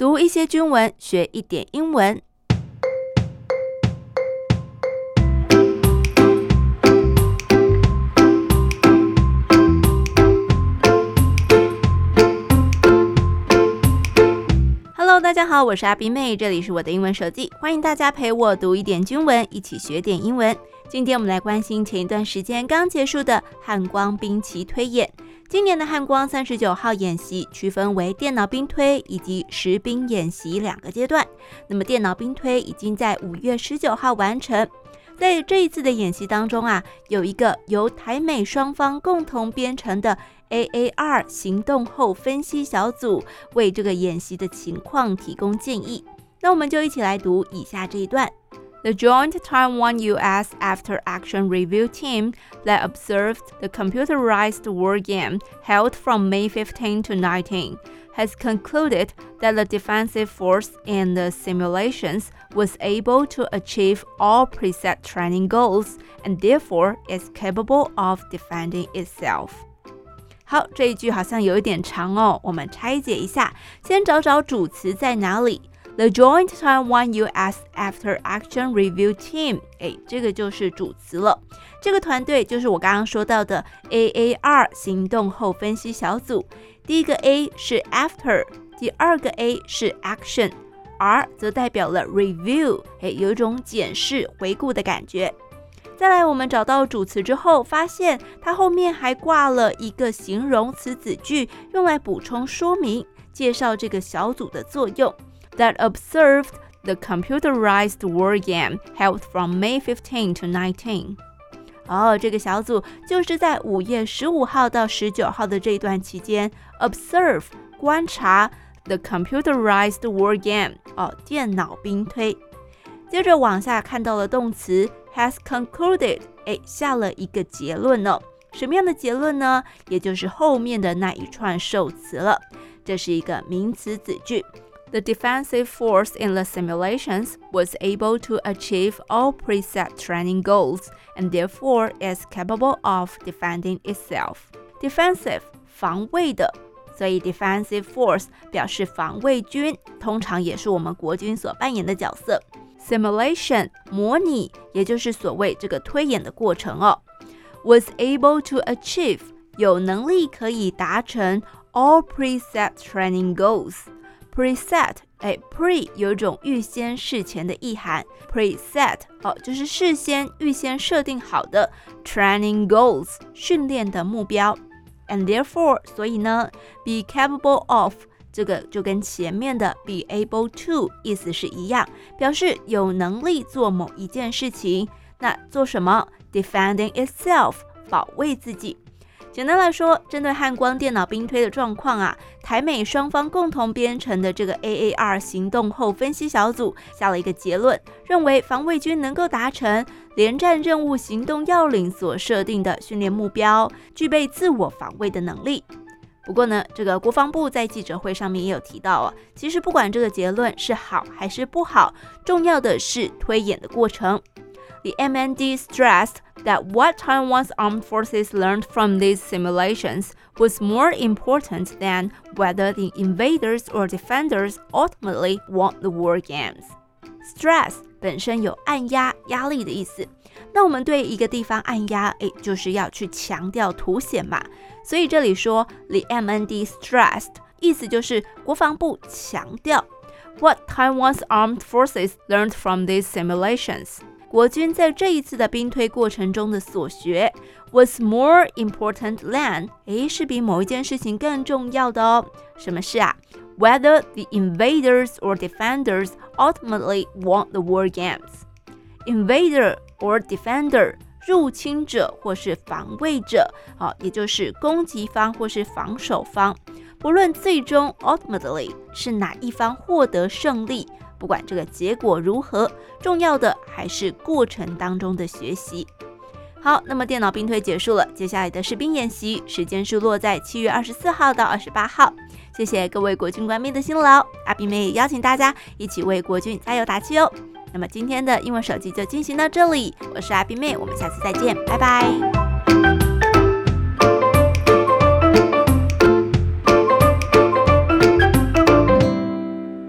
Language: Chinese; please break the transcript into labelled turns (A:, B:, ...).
A: 读一些军文，学一点英文。大家好，我是阿宾妹，这里是我的英文手记，欢迎大家陪我读一点军文，一起学点英文。今天我们来关心前一段时间刚结束的汉光兵棋推演。今年的汉光三十九号演习区分为电脑兵推以及实兵演习两个阶段。那么电脑兵推已经在五月十九号完成。在这一次的演习当中啊，有一个由台美双方共同编成的 AAR 行动后分析小组，为这个演习的情况提供建议。那我们就一起来读以下这一段。The Joint Taiwan-U.S. After-Action Review Team that observed the computerized war game held from May 15 to 19 has concluded that the defensive force in the simulations was able to achieve all preset training goals and therefore is capable of defending itself. 好，这一句好像有一点长哦，我们拆解一下，先找找主词在哪里。 The Joint Taiwan-U.S. After-Action Review Team，哎，这个就是主词了。这个团队就是我刚刚说到的 AAR 行动后分析小组。第一个 A 是 After，第二个 A 是 Action，R 则代表了 Review，哎，有一种检视、回顾的感觉。再来，我们找到主词之后，发现它后面还挂了一个形容词子句，用来补充说明、介绍这个小组的作用。That observed the computerized war game held from May 15 to 19。哦，这个小组就是在五月十五号到十九号的这段期间，observe 观察 the computerized war game 哦，电脑兵推。接着往下看到了动词 has concluded，哎，下了一个结论呢、哦。什么样的结论呢？也就是后面的那一串受词了。这是一个名词子句。The defensive force in the simulations was able to achieve all preset training goals and therefore is capable of defending itself. Defensive 防卫的，所以 defensive force 表示防卫军，通常也是我们国军所扮演的角色。Simulation 模拟，也就是所谓这个推演的过程哦。Was able to achieve 有能力可以达成 all preset training goals。 Preset，哎，pre 有一种预先事前的意涵，preset 哦，就是事先预先设定好的 training goals 训练的目标，and therefore 所以呢，be capable of 这个就跟前面的 be able to 意思是一样，表示有能力做某一件事情，那做什么？Defending itself 保卫自己。简单来说，针对汉光电脑兵推的状况啊，台美双方共同编成的这个 AAR 行动后分析小组下了一个结论，认为防卫军能够达成联战任务行动要领所设定的训练目标，具备自我防卫的能力。不过呢，这个国防部在记者会上面也有提到啊，其实不管这个结论是好还是不好，重要的是推演的过程。The MND stressed that what Taiwan's armed forces learned from these simulations was more important than whether the invaders or defenders ultimately won the war games. Stress 本身有按压、压力的意思。那我们对一个地方按压，诶，就是要去强调、凸显嘛。所以这里说 the MND stressed，意思就是国防部强调 what Taiwan's armed forces learned from these simulations。 国军在这一次的兵推过程中的所学，was more important than，诶，是比某一件事情更重要的哦。什么事啊？Whether the invaders or defenders ultimately won the war games. Invader or defender，入侵者或是防卫者，啊，也就是攻击方或是防守方。不论最终 ultimately 是哪一方获得胜利。不管这个结果如何，重要的还是过程当中的学习。好，那么电脑兵推结束了，接下来的士兵演习时间是落在七月二十四号到二十八号。谢谢各位国军官兵的辛劳，阿宾妹也邀请大家一起为国军加油打气哦。那么今天的英文手机就进行到这里，我是阿宾妹，我们下次再见，拜拜。